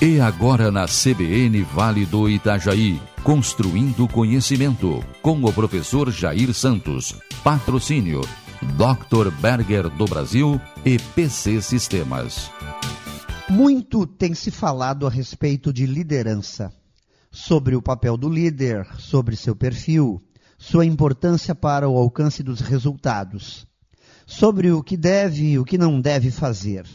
E agora na CBN Vale do Itajaí, construindo conhecimento, com o professor Jair Santos. Patrocínio Dr. Berger do Brasil e PC Sistemas. Muito tem se falado a respeito de liderança, sobre o papel do líder, sobre seu perfil, sua importância para o alcance dos resultados, sobre o que deve e o que não deve fazer.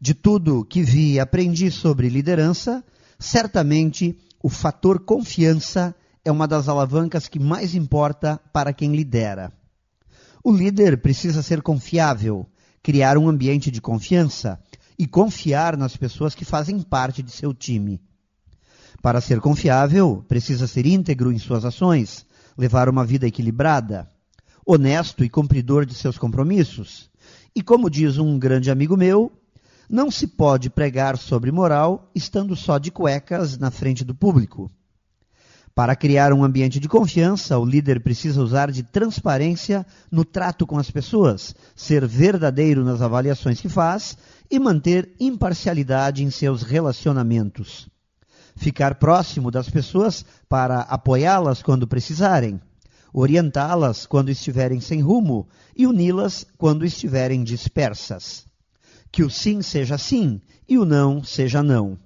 De tudo que vi e aprendi sobre liderança, certamente o fator confiança é uma das alavancas que mais importa para quem lidera. O líder precisa ser confiável, criar um ambiente de confiança e confiar nas pessoas que fazem parte de seu time. Para ser confiável, precisa ser íntegro em suas ações, levar uma vida equilibrada, honesto e cumpridor de seus compromissos. E como diz um grande amigo meu, não se pode pregar sobre moral estando só de cuecas na frente do público. Para criar um ambiente de confiança, o líder precisa usar de transparência no trato com as pessoas, ser verdadeiro nas avaliações que faz e manter imparcialidade em seus relacionamentos. Ficar próximo das pessoas para apoiá-las quando precisarem, orientá-las quando estiverem sem rumo e uni-las quando estiverem dispersas que o sim seja sim e o não seja não.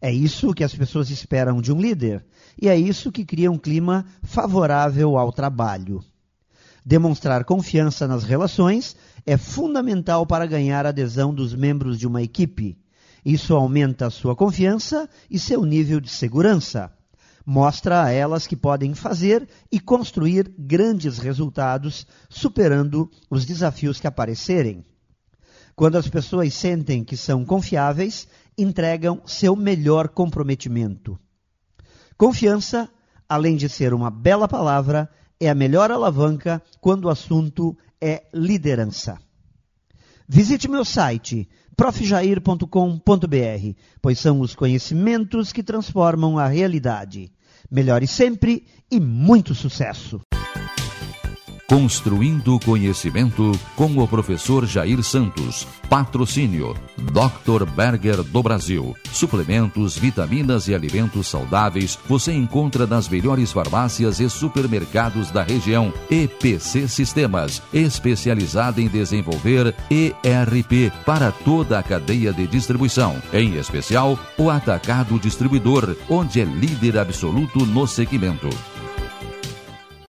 É isso que as pessoas esperam de um líder e é isso que cria um clima favorável ao trabalho. Demonstrar confiança nas relações é fundamental para ganhar a adesão dos membros de uma equipe. Isso aumenta a sua confiança e seu nível de segurança. Mostra a elas que podem fazer e construir grandes resultados, superando os desafios que aparecerem. Quando as pessoas sentem que são confiáveis, entregam seu melhor comprometimento. Confiança, além de ser uma bela palavra, é a melhor alavanca quando o assunto é liderança. Visite meu site profjair.com.br, pois são os conhecimentos que transformam a realidade. Melhore sempre e muito sucesso! Construindo Conhecimento com o professor Jair Santos. Patrocínio Dr. Berger do Brasil. Suplementos, vitaminas e alimentos saudáveis você encontra nas melhores farmácias e supermercados da região. EPC Sistemas, especializada em desenvolver ERP para toda a cadeia de distribuição, em especial o atacado distribuidor, onde é líder absoluto no segmento.